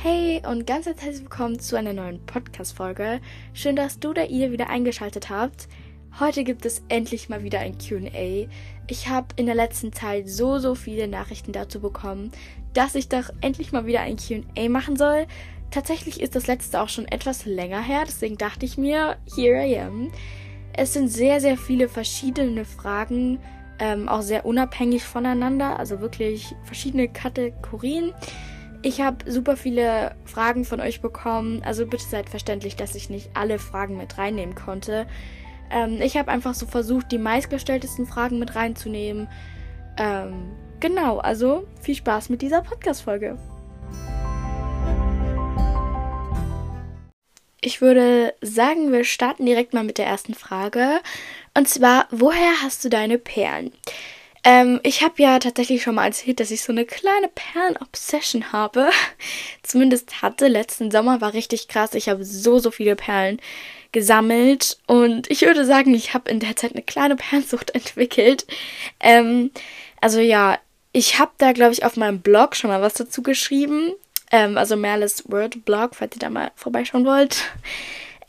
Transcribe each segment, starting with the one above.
Hey und ganz herzlich willkommen zu einer neuen Podcast-Folge. Schön, dass du da ihr wieder eingeschaltet habt. Heute gibt es endlich mal wieder ein QA. Ich habe in der letzten Zeit so, so viele Nachrichten dazu bekommen, dass ich doch endlich mal wieder ein QA machen soll. Tatsächlich ist das letzte auch schon etwas länger her, deswegen dachte ich mir, here I am. Es sind sehr, sehr viele verschiedene Fragen, ähm, auch sehr unabhängig voneinander, also wirklich verschiedene Kategorien. Ich habe super viele Fragen von euch bekommen, also bitte seid verständlich, dass ich nicht alle Fragen mit reinnehmen konnte. Ähm, ich habe einfach so versucht, die meistgestelltesten Fragen mit reinzunehmen. Ähm, genau, also viel Spaß mit dieser Podcast-Folge. Ich würde sagen, wir starten direkt mal mit der ersten Frage. Und zwar, woher hast du deine Perlen? Ähm, ich habe ja tatsächlich schon mal erzählt, dass ich so eine kleine Perlen-Obsession habe. Zumindest hatte. Letzten Sommer war richtig krass. Ich habe so, so viele Perlen gesammelt. Und ich würde sagen, ich habe in der Zeit eine kleine Perlensucht entwickelt. Ähm, also ja, ich habe da, glaube ich, auf meinem Blog schon mal was dazu geschrieben. Ähm, also Merles Word Blog, falls ihr da mal vorbeischauen wollt.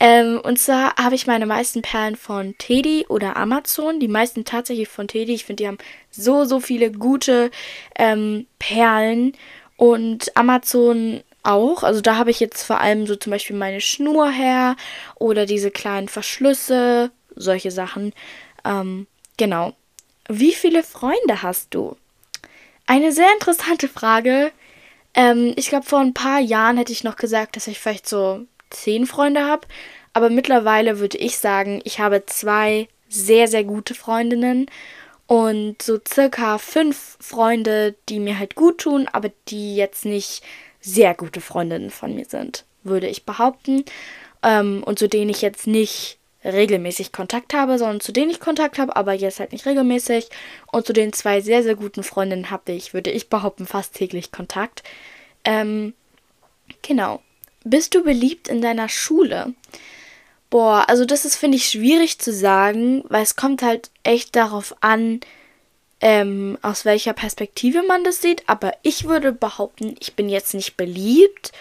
Ähm, und zwar habe ich meine meisten Perlen von Teddy oder Amazon. Die meisten tatsächlich von Teddy. Ich finde, die haben so, so viele gute ähm, Perlen. Und Amazon auch. Also da habe ich jetzt vor allem so zum Beispiel meine Schnur her oder diese kleinen Verschlüsse, solche Sachen. Ähm, genau. Wie viele Freunde hast du? Eine sehr interessante Frage. Ähm, ich glaube, vor ein paar Jahren hätte ich noch gesagt, dass ich vielleicht so zehn Freunde habe. Aber mittlerweile würde ich sagen, ich habe zwei sehr, sehr gute Freundinnen und so circa fünf Freunde, die mir halt gut tun, aber die jetzt nicht sehr gute Freundinnen von mir sind, würde ich behaupten. Ähm, und zu denen ich jetzt nicht regelmäßig Kontakt habe, sondern zu denen ich Kontakt habe, aber jetzt halt nicht regelmäßig. Und zu den zwei sehr, sehr guten Freundinnen habe ich, würde ich behaupten, fast täglich Kontakt. Ähm, genau. Bist du beliebt in deiner Schule? Boah, also das ist, finde ich, schwierig zu sagen, weil es kommt halt echt darauf an, ähm, aus welcher Perspektive man das sieht. Aber ich würde behaupten, ich bin jetzt nicht beliebt.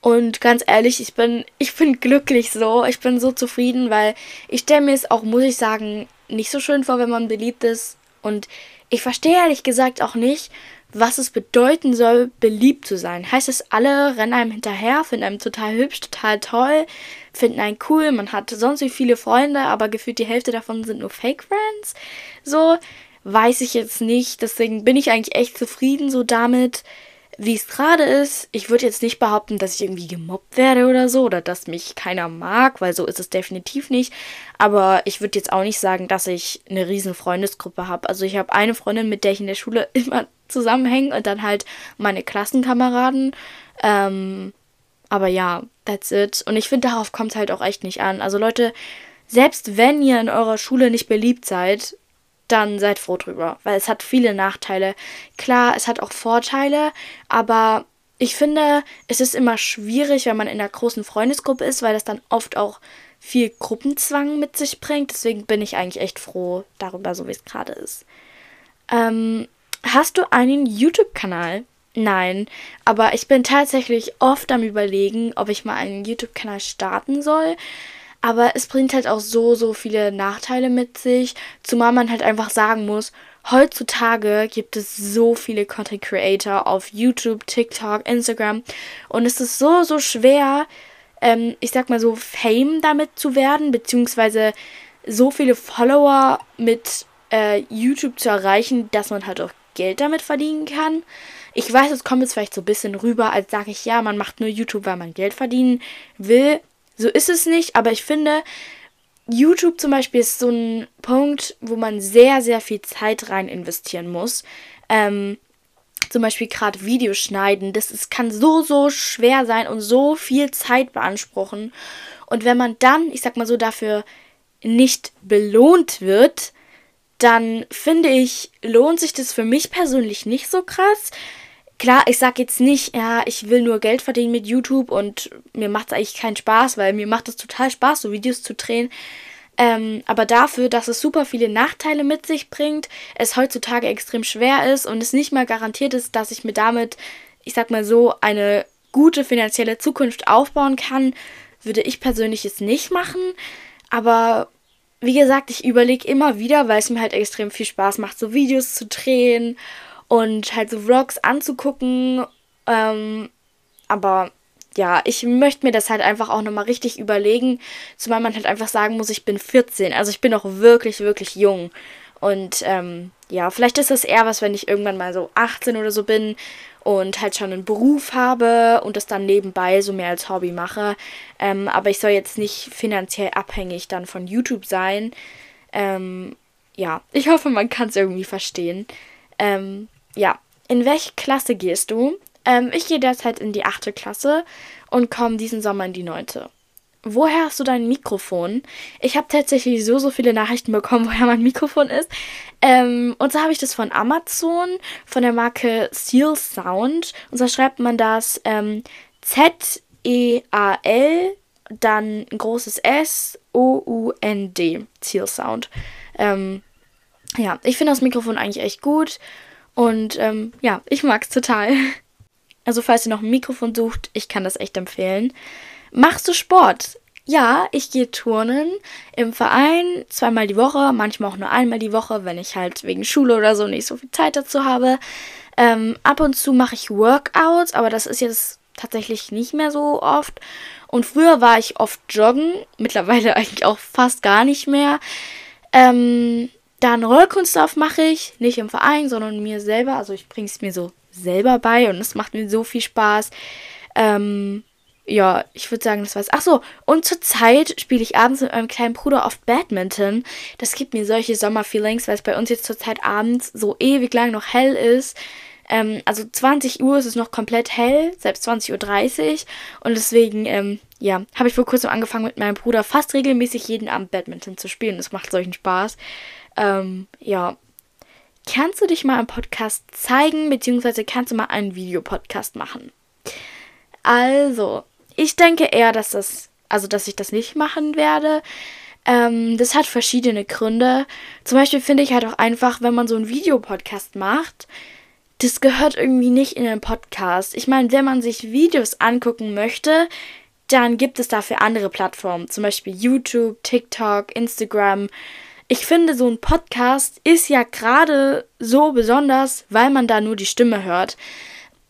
Und ganz ehrlich, ich bin, ich bin glücklich so. Ich bin so zufrieden, weil ich stelle mir es auch, muss ich sagen, nicht so schön vor, wenn man beliebt ist. Und ich verstehe ehrlich gesagt auch nicht, was es bedeuten soll, beliebt zu sein. Heißt es, alle rennen einem hinterher, finden einem total hübsch, total toll, finden einen cool, man hat sonst wie viele Freunde, aber gefühlt die Hälfte davon sind nur Fake Friends. So, weiß ich jetzt nicht. Deswegen bin ich eigentlich echt zufrieden so damit, wie es gerade ist. Ich würde jetzt nicht behaupten, dass ich irgendwie gemobbt werde oder so oder dass mich keiner mag, weil so ist es definitiv nicht. Aber ich würde jetzt auch nicht sagen, dass ich eine riesen Freundesgruppe habe. Also ich habe eine Freundin, mit der ich in der Schule immer zusammenhängen und dann halt meine Klassenkameraden. Ähm, aber ja, that's it. Und ich finde, darauf kommt es halt auch echt nicht an. Also Leute, selbst wenn ihr in eurer Schule nicht beliebt seid, dann seid froh drüber, weil es hat viele Nachteile. Klar, es hat auch Vorteile, aber ich finde, es ist immer schwierig, wenn man in einer großen Freundesgruppe ist, weil das dann oft auch viel Gruppenzwang mit sich bringt. Deswegen bin ich eigentlich echt froh darüber, so wie es gerade ist. Ähm, Hast du einen YouTube-Kanal? Nein, aber ich bin tatsächlich oft am Überlegen, ob ich mal einen YouTube-Kanal starten soll. Aber es bringt halt auch so, so viele Nachteile mit sich, zumal man halt einfach sagen muss, heutzutage gibt es so viele Content Creator auf YouTube, TikTok, Instagram und es ist so, so schwer, ähm, ich sag mal so, Fame damit zu werden, beziehungsweise so viele Follower mit äh, YouTube zu erreichen, dass man halt auch Geld damit verdienen kann. Ich weiß, es kommt jetzt vielleicht so ein bisschen rüber, als sage ich, ja, man macht nur YouTube, weil man Geld verdienen will. So ist es nicht, aber ich finde, YouTube zum Beispiel ist so ein Punkt, wo man sehr, sehr viel Zeit rein investieren muss. Ähm, zum Beispiel gerade Videos schneiden, das ist, kann so, so schwer sein und so viel Zeit beanspruchen. Und wenn man dann, ich sag mal so, dafür nicht belohnt wird, dann finde ich, lohnt sich das für mich persönlich nicht so krass. Klar, ich sag jetzt nicht, ja, ich will nur Geld verdienen mit YouTube und mir macht es eigentlich keinen Spaß, weil mir macht es total Spaß, so Videos zu drehen. Ähm, aber dafür, dass es super viele Nachteile mit sich bringt, es heutzutage extrem schwer ist und es nicht mal garantiert ist, dass ich mir damit, ich sag mal so, eine gute finanzielle Zukunft aufbauen kann, würde ich persönlich es nicht machen. Aber wie gesagt, ich überlege immer wieder, weil es mir halt extrem viel Spaß macht, so Videos zu drehen und halt so Vlogs anzugucken. Ähm, aber ja, ich möchte mir das halt einfach auch nochmal richtig überlegen, zumal man halt einfach sagen muss, ich bin 14. Also ich bin auch wirklich, wirklich jung. Und ähm, ja, vielleicht ist das eher was, wenn ich irgendwann mal so 18 oder so bin und halt schon einen Beruf habe und das dann nebenbei so mehr als Hobby mache. Ähm, aber ich soll jetzt nicht finanziell abhängig dann von YouTube sein. Ähm, ja, ich hoffe, man kann es irgendwie verstehen. Ähm, ja, in welche Klasse gehst du? Ähm, ich gehe derzeit in die 8. Klasse und komme diesen Sommer in die 9. Woher hast du dein Mikrofon? Ich habe tatsächlich so, so viele Nachrichten bekommen, woher mein Mikrofon ist. Ähm, und zwar habe ich das von Amazon, von der Marke Seal Sound. Und zwar schreibt man das ähm, Z-E-A-L, dann ein großes S, O-U-N-D. Seal Sound. Ähm, ja, ich finde das Mikrofon eigentlich echt gut. Und ähm, ja, ich mag es total. Also falls ihr noch ein Mikrofon sucht, ich kann das echt empfehlen. Machst du Sport? Ja, ich gehe turnen im Verein zweimal die Woche, manchmal auch nur einmal die Woche, wenn ich halt wegen Schule oder so nicht so viel Zeit dazu habe. Ähm, ab und zu mache ich Workouts, aber das ist jetzt tatsächlich nicht mehr so oft. Und früher war ich oft joggen, mittlerweile eigentlich auch fast gar nicht mehr. Ähm, dann Rollkunstlauf mache ich, nicht im Verein, sondern mir selber. Also ich bringe es mir so selber bei und es macht mir so viel Spaß. Ähm, ja, ich würde sagen, das war's. Ach so, und zurzeit spiele ich abends mit meinem kleinen Bruder oft Badminton. Das gibt mir solche Sommerfeelings, weil es bei uns jetzt zurzeit abends so ewig lang noch hell ist. Ähm, also 20 Uhr ist es noch komplett hell, selbst 20.30 Uhr. Und deswegen, ähm, ja, habe ich vor kurzem angefangen mit meinem Bruder fast regelmäßig jeden Abend Badminton zu spielen. Das macht solchen Spaß. Ähm, ja, kannst du dich mal im Podcast zeigen, beziehungsweise kannst du mal einen Videopodcast machen? Also, ich denke eher, dass das, also dass ich das nicht machen werde. Ähm, das hat verschiedene Gründe. Zum Beispiel finde ich halt auch einfach, wenn man so einen Videopodcast macht, das gehört irgendwie nicht in den Podcast. Ich meine, wenn man sich Videos angucken möchte, dann gibt es dafür andere Plattformen, zum Beispiel YouTube, TikTok, Instagram. Ich finde, so ein Podcast ist ja gerade so besonders, weil man da nur die Stimme hört.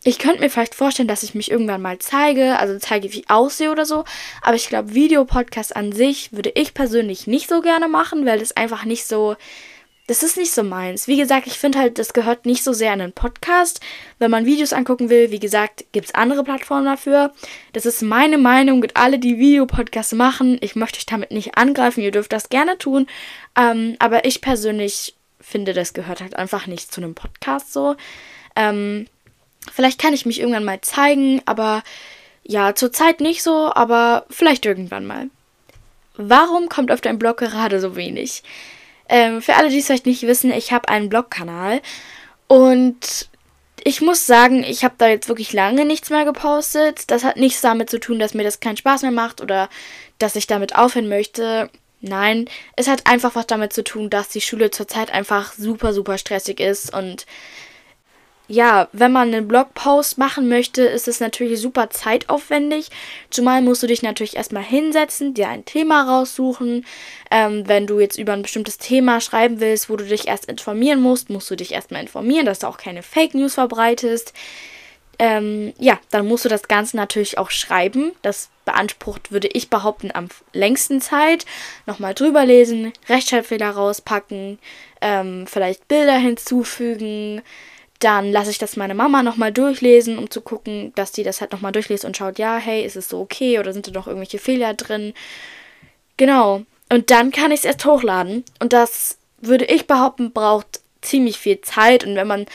Ich könnte mir vielleicht vorstellen, dass ich mich irgendwann mal zeige, also zeige, wie ich aussehe oder so. Aber ich glaube, Videopodcast an sich würde ich persönlich nicht so gerne machen, weil das einfach nicht so. Das ist nicht so meins. Wie gesagt, ich finde halt, das gehört nicht so sehr in einen Podcast. Wenn man Videos angucken will, wie gesagt, gibt es andere Plattformen dafür. Das ist meine Meinung mit alle, die Videopodcasts machen. Ich möchte euch damit nicht angreifen, ihr dürft das gerne tun. Ähm, aber ich persönlich finde, das gehört halt einfach nicht zu einem Podcast so. Ähm, vielleicht kann ich mich irgendwann mal zeigen, aber ja, zurzeit nicht so, aber vielleicht irgendwann mal. Warum kommt auf deinem Blog gerade so wenig? Ähm, für alle, die es vielleicht nicht wissen, ich habe einen Blogkanal und ich muss sagen, ich habe da jetzt wirklich lange nichts mehr gepostet. Das hat nichts damit zu tun, dass mir das keinen Spaß mehr macht oder dass ich damit aufhören möchte. Nein, es hat einfach was damit zu tun, dass die Schule zurzeit einfach super, super stressig ist und ja, wenn man einen Blogpost machen möchte, ist es natürlich super zeitaufwendig. Zumal musst du dich natürlich erstmal hinsetzen, dir ein Thema raussuchen. Ähm, wenn du jetzt über ein bestimmtes Thema schreiben willst, wo du dich erst informieren musst, musst du dich erstmal informieren, dass du auch keine Fake News verbreitest. Ähm, ja, dann musst du das Ganze natürlich auch schreiben. Das beansprucht, würde ich behaupten, am längsten Zeit. Nochmal drüber lesen, Rechtschreibfehler rauspacken, ähm, vielleicht Bilder hinzufügen. Dann lasse ich das meine Mama nochmal durchlesen, um zu gucken, dass die das halt nochmal durchliest und schaut, ja, hey, ist es so okay oder sind da noch irgendwelche Fehler drin? Genau. Und dann kann ich es erst hochladen. Und das würde ich behaupten, braucht ziemlich viel Zeit. Und wenn man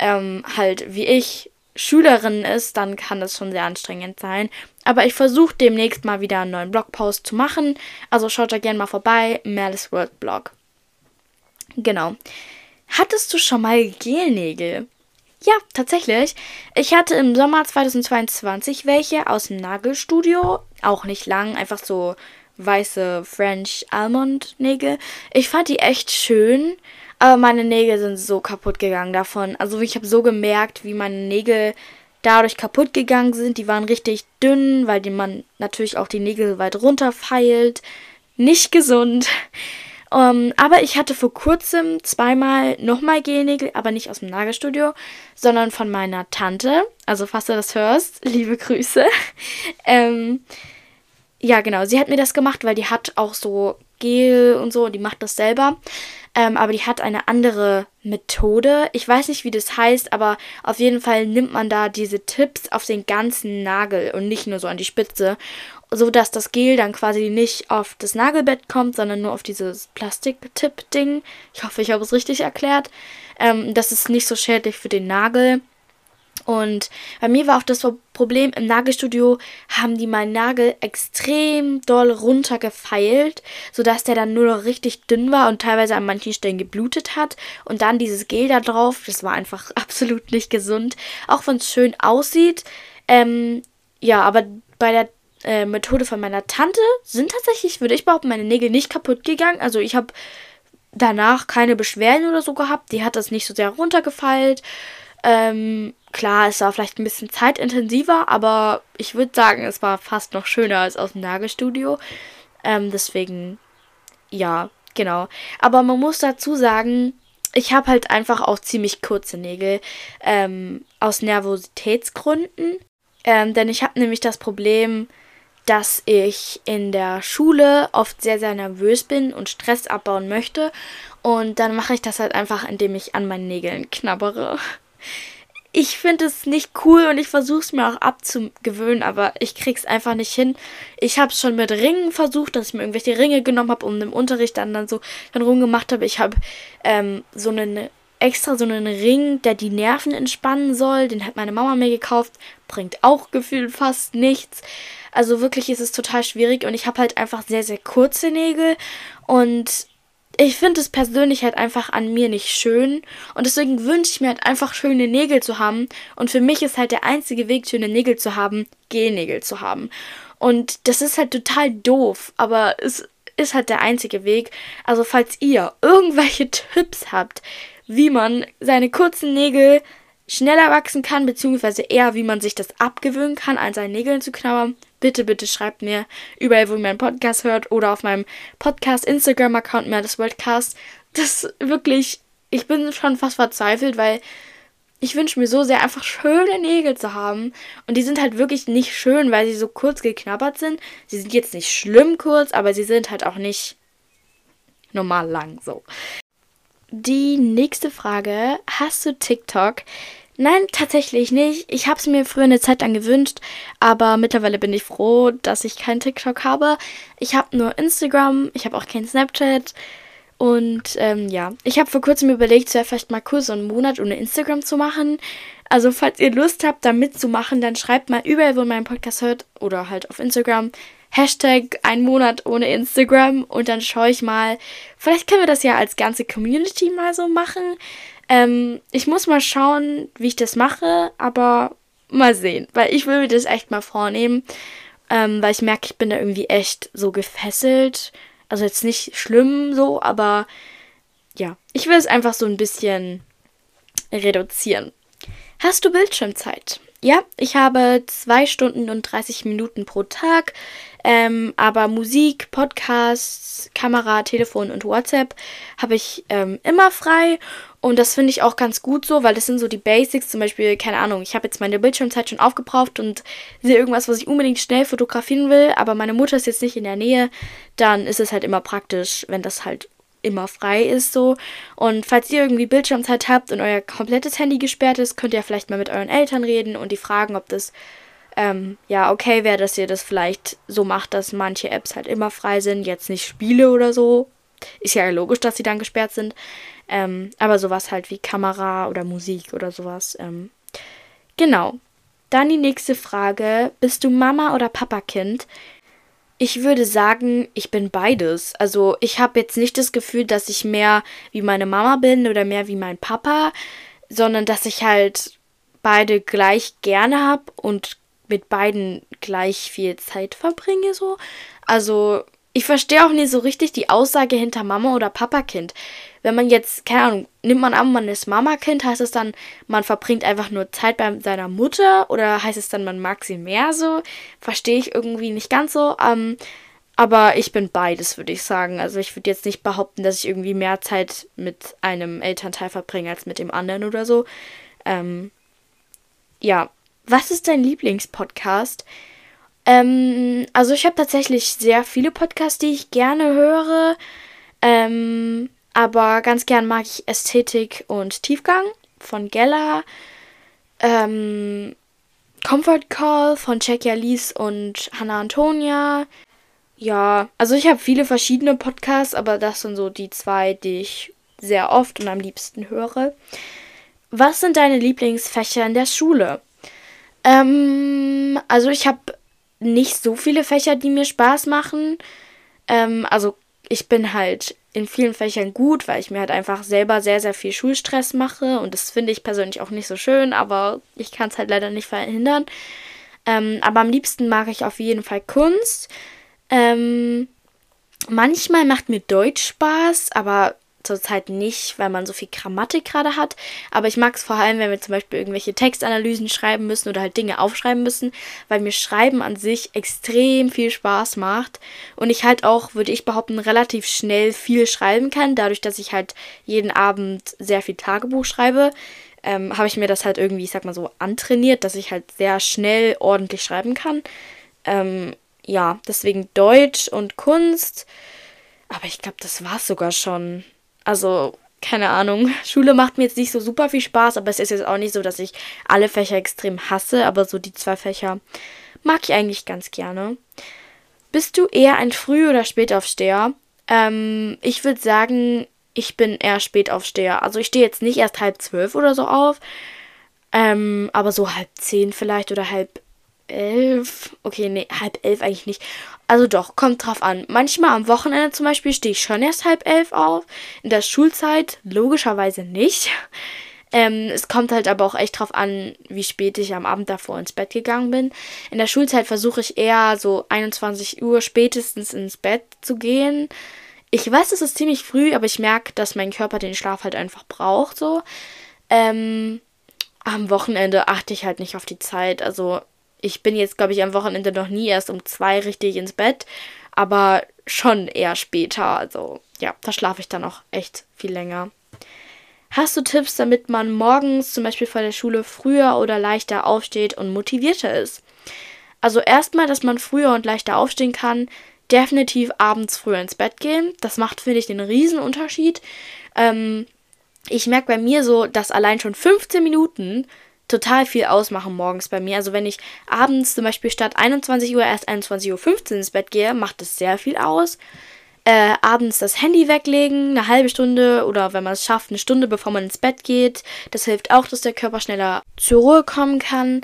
ähm, halt wie ich Schülerin ist, dann kann das schon sehr anstrengend sein. Aber ich versuche demnächst mal wieder einen neuen Blogpost zu machen. Also schaut da gerne mal vorbei. Malice World Blog. Genau. Hattest du schon mal Gelnägel? Ja, tatsächlich. Ich hatte im Sommer 2022 welche aus dem Nagelstudio. Auch nicht lang, einfach so weiße French Almond Nägel. Ich fand die echt schön. Aber meine Nägel sind so kaputt gegangen davon. Also ich habe so gemerkt, wie meine Nägel dadurch kaputt gegangen sind. Die waren richtig dünn, weil die man natürlich auch die Nägel weit runter feilt. Nicht gesund. Um, ähm, aber ich hatte vor kurzem zweimal nochmal Gelnägel, aber nicht aus dem Nagelstudio, sondern von meiner Tante. Also, falls du das hörst, liebe Grüße. ähm, ja, genau. Sie hat mir das gemacht, weil die hat auch so Gel und so und die macht das selber. Ähm, aber die hat eine andere Methode. Ich weiß nicht, wie das heißt, aber auf jeden Fall nimmt man da diese Tipps auf den ganzen Nagel und nicht nur so an die Spitze so dass das Gel dann quasi nicht auf das Nagelbett kommt, sondern nur auf dieses Plastiktipp-Ding. Ich hoffe, ich habe es richtig erklärt. Ähm, das ist nicht so schädlich für den Nagel. Und bei mir war auch das Problem, im Nagelstudio haben die meinen Nagel extrem doll runtergefeilt, sodass der dann nur noch richtig dünn war und teilweise an manchen Stellen geblutet hat. Und dann dieses Gel da drauf, das war einfach absolut nicht gesund. Auch wenn es schön aussieht. Ähm, ja, aber bei der äh, Methode von meiner Tante sind tatsächlich, würde ich behaupten, meine Nägel nicht kaputt gegangen. Also ich habe danach keine Beschwerden oder so gehabt. Die hat das nicht so sehr runtergefeilt. Ähm, klar, es war vielleicht ein bisschen zeitintensiver, aber ich würde sagen, es war fast noch schöner als aus dem Nagelstudio. Ähm, deswegen, ja, genau. Aber man muss dazu sagen, ich habe halt einfach auch ziemlich kurze Nägel ähm, aus Nervositätsgründen. Ähm, denn ich habe nämlich das Problem, dass ich in der Schule oft sehr, sehr nervös bin und Stress abbauen möchte. Und dann mache ich das halt einfach, indem ich an meinen Nägeln knabbere. Ich finde es nicht cool und ich versuche es mir auch abzugewöhnen, aber ich krieg's einfach nicht hin. Ich habe es schon mit Ringen versucht, dass ich mir irgendwelche Ringe genommen habe und im Unterricht dann, dann so dann rumgemacht habe. Ich habe ähm, so einen extra so einen Ring, der die Nerven entspannen soll. Den hat meine Mama mir gekauft. Bringt auch gefühlt fast nichts. Also wirklich ist es total schwierig und ich habe halt einfach sehr, sehr kurze Nägel und ich finde es persönlich halt einfach an mir nicht schön und deswegen wünsche ich mir halt einfach schöne Nägel zu haben und für mich ist halt der einzige Weg, schöne Nägel zu haben, Gelnägel zu haben. Und das ist halt total doof, aber es ist halt der einzige Weg. Also falls ihr irgendwelche Tipps habt, wie man seine kurzen Nägel schneller wachsen kann, beziehungsweise eher, wie man sich das abgewöhnen kann, an seinen Nägeln zu knabbern, bitte, bitte schreibt mir überall, wo ihr meinen Podcast hört oder auf meinem Podcast-Instagram-Account mehr das Worldcast. Das wirklich, ich bin schon fast verzweifelt, weil ich wünsche mir so sehr einfach schöne Nägel zu haben. Und die sind halt wirklich nicht schön, weil sie so kurz geknabbert sind. Sie sind jetzt nicht schlimm kurz, aber sie sind halt auch nicht normal lang so. Die nächste Frage: Hast du TikTok? Nein, tatsächlich nicht. Ich habe es mir früher eine Zeit lang gewünscht, aber mittlerweile bin ich froh, dass ich kein TikTok habe. Ich habe nur Instagram, ich habe auch kein Snapchat. Und ähm, ja, ich habe vor kurzem überlegt, so vielleicht mal kurz so einen Monat ohne Instagram zu machen. Also falls ihr Lust habt, da mitzumachen, dann schreibt mal überall, wo ihr meinen Podcast hört oder halt auf Instagram. Hashtag ein Monat ohne Instagram und dann schaue ich mal. Vielleicht können wir das ja als ganze Community mal so machen. Ähm, ich muss mal schauen, wie ich das mache, aber mal sehen, weil ich will mir das echt mal vornehmen, ähm, weil ich merke, ich bin da irgendwie echt so gefesselt. Also jetzt nicht schlimm so, aber ja, ich will es einfach so ein bisschen reduzieren. Hast du Bildschirmzeit? Ja, ich habe zwei Stunden und 30 Minuten pro Tag. Ähm, aber Musik, Podcasts, Kamera, Telefon und WhatsApp habe ich ähm, immer frei. Und das finde ich auch ganz gut so, weil das sind so die Basics. Zum Beispiel, keine Ahnung, ich habe jetzt meine Bildschirmzeit schon aufgebraucht und sehe irgendwas, was ich unbedingt schnell fotografieren will, aber meine Mutter ist jetzt nicht in der Nähe. Dann ist es halt immer praktisch, wenn das halt immer frei ist so. Und falls ihr irgendwie Bildschirmzeit habt und euer komplettes Handy gesperrt ist, könnt ihr vielleicht mal mit euren Eltern reden und die fragen, ob das ähm, ja okay wäre, dass ihr das vielleicht so macht, dass manche Apps halt immer frei sind, jetzt nicht Spiele oder so. Ist ja logisch, dass sie dann gesperrt sind. Ähm, aber sowas halt wie Kamera oder Musik oder sowas. Ähm, genau. Dann die nächste Frage. Bist du Mama oder Papakind? Ich würde sagen, ich bin beides. Also ich habe jetzt nicht das Gefühl, dass ich mehr wie meine Mama bin oder mehr wie mein Papa, sondern dass ich halt beide gleich gerne habe und mit beiden gleich viel Zeit verbringe so. Also ich verstehe auch nicht so richtig die Aussage hinter Mama oder Papakind. wenn man jetzt, keine Ahnung, nimmt man an, man ist Mama-Kind, heißt es dann, man verbringt einfach nur Zeit bei seiner Mutter oder heißt es dann, man mag sie mehr so? Verstehe ich irgendwie nicht ganz so. Ähm, aber ich bin beides, würde ich sagen. Also ich würde jetzt nicht behaupten, dass ich irgendwie mehr Zeit mit einem Elternteil verbringe als mit dem anderen oder so. Ähm, ja, was ist dein Lieblingspodcast? Ähm, also ich habe tatsächlich sehr viele Podcasts, die ich gerne höre. Ähm, aber ganz gern mag ich Ästhetik und Tiefgang von Gella. Ähm, Comfort Call von Jackie Alice und Hannah Antonia. Ja, also ich habe viele verschiedene Podcasts, aber das sind so die zwei, die ich sehr oft und am liebsten höre. Was sind deine Lieblingsfächer in der Schule? Ähm, also ich habe nicht so viele Fächer, die mir Spaß machen. Ähm, also ich bin halt in vielen Fächern gut, weil ich mir halt einfach selber sehr, sehr viel Schulstress mache. Und das finde ich persönlich auch nicht so schön, aber ich kann es halt leider nicht verhindern. Ähm, aber am liebsten mag ich auf jeden Fall Kunst. Ähm, manchmal macht mir Deutsch Spaß, aber zurzeit nicht, weil man so viel Grammatik gerade hat. Aber ich mag es vor allem, wenn wir zum Beispiel irgendwelche Textanalysen schreiben müssen oder halt Dinge aufschreiben müssen, weil mir Schreiben an sich extrem viel Spaß macht. Und ich halt auch, würde ich behaupten, relativ schnell viel schreiben kann, dadurch, dass ich halt jeden Abend sehr viel Tagebuch schreibe. Ähm, habe ich mir das halt irgendwie, ich sag mal so, antrainiert, dass ich halt sehr schnell ordentlich schreiben kann. Ähm, ja, deswegen Deutsch und Kunst. Aber ich glaube, das war es sogar schon. Also, keine Ahnung. Schule macht mir jetzt nicht so super viel Spaß, aber es ist jetzt auch nicht so, dass ich alle Fächer extrem hasse, aber so die zwei Fächer mag ich eigentlich ganz gerne. Bist du eher ein Früh- oder Spätaufsteher? Ähm, ich würde sagen, ich bin eher Spätaufsteher. Also ich stehe jetzt nicht erst halb zwölf oder so auf, ähm, aber so halb zehn vielleicht oder halb elf. Okay, nee, halb elf eigentlich nicht. Also doch, kommt drauf an. Manchmal am Wochenende zum Beispiel stehe ich schon erst halb elf auf. In der Schulzeit logischerweise nicht. Ähm, es kommt halt aber auch echt drauf an, wie spät ich am Abend davor ins Bett gegangen bin. In der Schulzeit versuche ich eher so 21 Uhr spätestens ins Bett zu gehen. Ich weiß, es ist ziemlich früh, aber ich merke, dass mein Körper den Schlaf halt einfach braucht so. Ähm, am Wochenende achte ich halt nicht auf die Zeit. Also ich bin jetzt, glaube ich, am Wochenende noch nie erst um zwei richtig ins Bett, aber schon eher später. Also ja, da schlafe ich dann auch echt viel länger. Hast du Tipps, damit man morgens zum Beispiel vor der Schule früher oder leichter aufsteht und motivierter ist? Also erstmal, dass man früher und leichter aufstehen kann, definitiv abends früher ins Bett gehen. Das macht, finde ich, den Riesenunterschied. Ähm, ich merke bei mir so, dass allein schon 15 Minuten total viel ausmachen morgens bei mir. Also wenn ich abends zum Beispiel statt 21 Uhr erst 21.15 Uhr ins Bett gehe, macht das sehr viel aus. Äh, abends das Handy weglegen, eine halbe Stunde oder wenn man es schafft, eine Stunde bevor man ins Bett geht. Das hilft auch, dass der Körper schneller zur Ruhe kommen kann.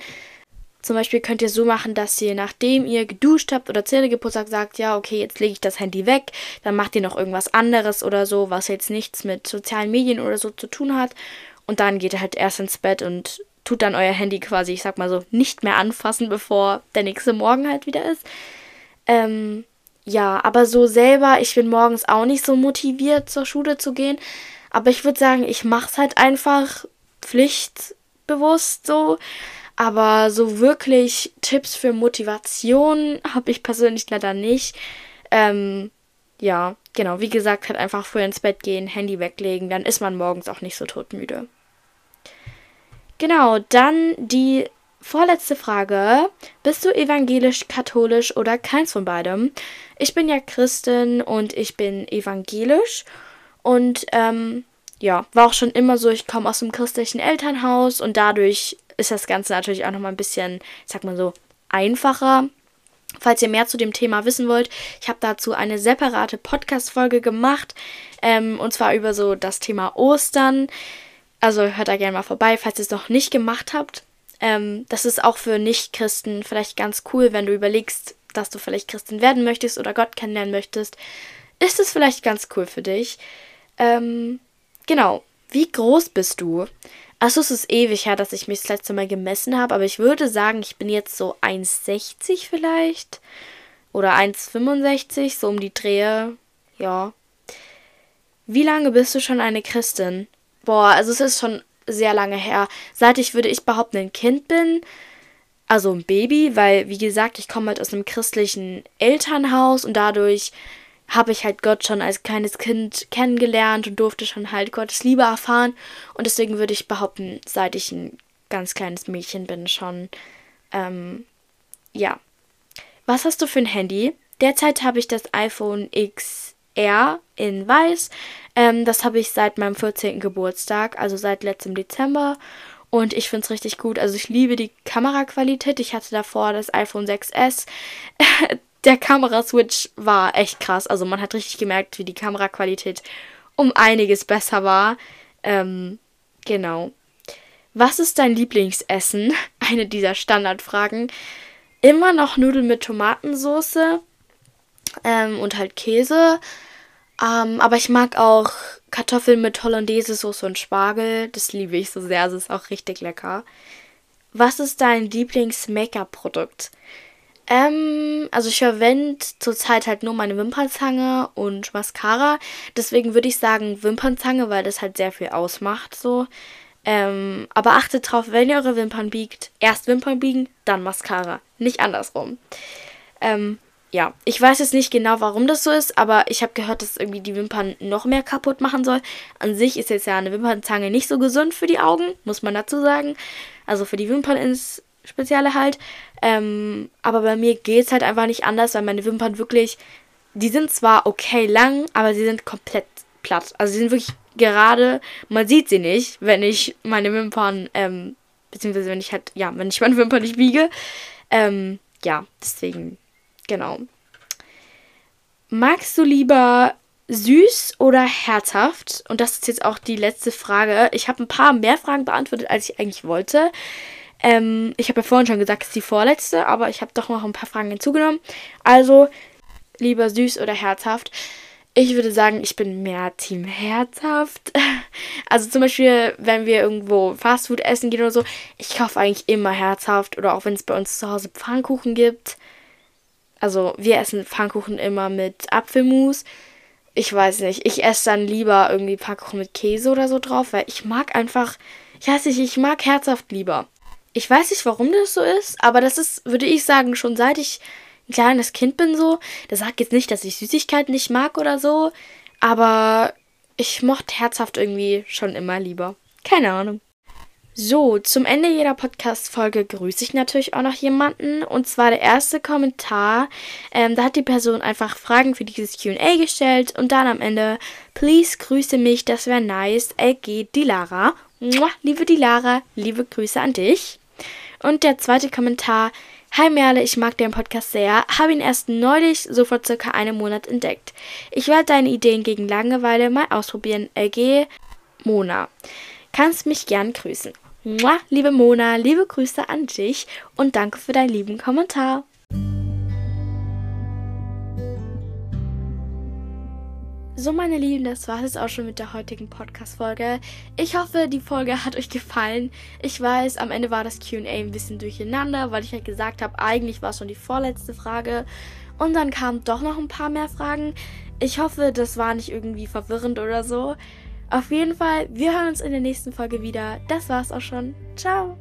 Zum Beispiel könnt ihr so machen, dass ihr, nachdem ihr geduscht habt oder Zähne geputzt habt, sagt, ja, okay, jetzt lege ich das Handy weg. Dann macht ihr noch irgendwas anderes oder so, was jetzt nichts mit sozialen Medien oder so zu tun hat. Und dann geht ihr halt erst ins Bett und tut dann euer Handy quasi, ich sag mal so, nicht mehr anfassen, bevor der nächste Morgen halt wieder ist. Ähm, ja, aber so selber, ich bin morgens auch nicht so motiviert, zur Schule zu gehen. Aber ich würde sagen, ich mache es halt einfach pflichtbewusst so. Aber so wirklich Tipps für Motivation habe ich persönlich leider nicht. Ähm, ja, genau, wie gesagt, halt einfach früh ins Bett gehen, Handy weglegen, dann ist man morgens auch nicht so todmüde. Genau, dann die vorletzte Frage. Bist du evangelisch, katholisch oder keins von beidem? Ich bin ja Christin und ich bin evangelisch. Und ähm, ja, war auch schon immer so, ich komme aus einem christlichen Elternhaus und dadurch ist das Ganze natürlich auch nochmal ein bisschen, sag mal so, einfacher. Falls ihr mehr zu dem Thema wissen wollt, ich habe dazu eine separate Podcast-Folge gemacht. Ähm, und zwar über so das Thema Ostern. Also hört da gerne mal vorbei, falls ihr es noch nicht gemacht habt. Ähm, das ist auch für Nicht-Christen vielleicht ganz cool, wenn du überlegst, dass du vielleicht Christin werden möchtest oder Gott kennenlernen möchtest. Ist es vielleicht ganz cool für dich. Ähm, genau. Wie groß bist du? Achso, es ist ewig her, dass ich mich das letzte Mal gemessen habe, aber ich würde sagen, ich bin jetzt so 1,60 vielleicht. Oder 1,65, so um die Drehe. Ja. Wie lange bist du schon eine Christin? Boah, also es ist schon sehr lange her. Seit ich, würde ich behaupten, ein Kind bin. Also ein Baby, weil, wie gesagt, ich komme halt aus einem christlichen Elternhaus und dadurch habe ich halt Gott schon als kleines Kind kennengelernt und durfte schon halt Gottes Liebe erfahren. Und deswegen würde ich behaupten, seit ich ein ganz kleines Mädchen bin, schon. Ähm, ja. Was hast du für ein Handy? Derzeit habe ich das iPhone XR in weiß. Ähm, das habe ich seit meinem 14. Geburtstag, also seit letztem Dezember. Und ich finde es richtig gut. Also ich liebe die Kameraqualität. Ich hatte davor das iPhone 6S. Der Kameraswitch war echt krass. Also man hat richtig gemerkt, wie die Kameraqualität um einiges besser war. Ähm, genau. Was ist dein Lieblingsessen? Eine dieser Standardfragen. Immer noch Nudeln mit Tomatensauce ähm, und halt Käse. Ähm, aber ich mag auch Kartoffeln mit Hollandaise-Soße und Spargel. Das liebe ich so sehr. Das ist auch richtig lecker. Was ist dein Lieblings-Make-up-Produkt? Ähm, also ich verwende zurzeit halt nur meine Wimpernzange und Mascara. Deswegen würde ich sagen Wimpernzange, weil das halt sehr viel ausmacht so. Ähm, aber achtet drauf, wenn ihr eure Wimpern biegt, erst Wimpern biegen, dann Mascara. Nicht andersrum. Ähm, ja, ich weiß jetzt nicht genau, warum das so ist, aber ich habe gehört, dass irgendwie die Wimpern noch mehr kaputt machen soll. An sich ist jetzt ja eine Wimpernzange nicht so gesund für die Augen, muss man dazu sagen. Also für die Wimpern ins Spezielle halt. Ähm, aber bei mir geht es halt einfach nicht anders, weil meine Wimpern wirklich, die sind zwar okay lang, aber sie sind komplett platt. Also sie sind wirklich gerade, man sieht sie nicht, wenn ich meine Wimpern, ähm, beziehungsweise wenn ich halt, ja, wenn ich meine Wimpern nicht wiege. Ähm, ja, deswegen Genau. Magst du lieber süß oder herzhaft? Und das ist jetzt auch die letzte Frage. Ich habe ein paar mehr Fragen beantwortet, als ich eigentlich wollte. Ähm, ich habe ja vorhin schon gesagt, es ist die vorletzte, aber ich habe doch noch ein paar Fragen hinzugenommen. Also, lieber süß oder herzhaft? Ich würde sagen, ich bin mehr Team herzhaft. Also zum Beispiel, wenn wir irgendwo Fastfood essen gehen oder so, ich kaufe eigentlich immer herzhaft. Oder auch wenn es bei uns zu Hause Pfannkuchen gibt. Also wir essen Pfannkuchen immer mit Apfelmus. Ich weiß nicht, ich esse dann lieber irgendwie Pfannkuchen mit Käse oder so drauf, weil ich mag einfach, ich weiß nicht, ich mag herzhaft lieber. Ich weiß nicht, warum das so ist, aber das ist, würde ich sagen, schon seit ich ein kleines Kind bin so. Das sagt jetzt nicht, dass ich Süßigkeiten nicht mag oder so, aber ich mochte herzhaft irgendwie schon immer lieber. Keine Ahnung. So, zum Ende jeder Podcast-Folge grüße ich natürlich auch noch jemanden. Und zwar der erste Kommentar. Ähm, da hat die Person einfach Fragen für dieses QA gestellt. Und dann am Ende, please grüße mich, das wäre nice. LG Dilara. Mua, liebe Dilara, liebe Grüße an dich. Und der zweite Kommentar. Hi Merle, ich mag deinen Podcast sehr, habe ihn erst neulich, so vor circa einem Monat entdeckt. Ich werde deine Ideen gegen Langeweile mal ausprobieren. LG Mona. Kannst mich gern grüßen. Mua, liebe Mona, liebe Grüße an dich und danke für deinen lieben Kommentar. So, meine Lieben, das war es auch schon mit der heutigen Podcast-Folge. Ich hoffe, die Folge hat euch gefallen. Ich weiß, am Ende war das QA ein bisschen durcheinander, weil ich halt gesagt habe, eigentlich war es schon die vorletzte Frage. Und dann kamen doch noch ein paar mehr Fragen. Ich hoffe, das war nicht irgendwie verwirrend oder so. Auf jeden Fall, wir hören uns in der nächsten Folge wieder. Das war's auch schon. Ciao.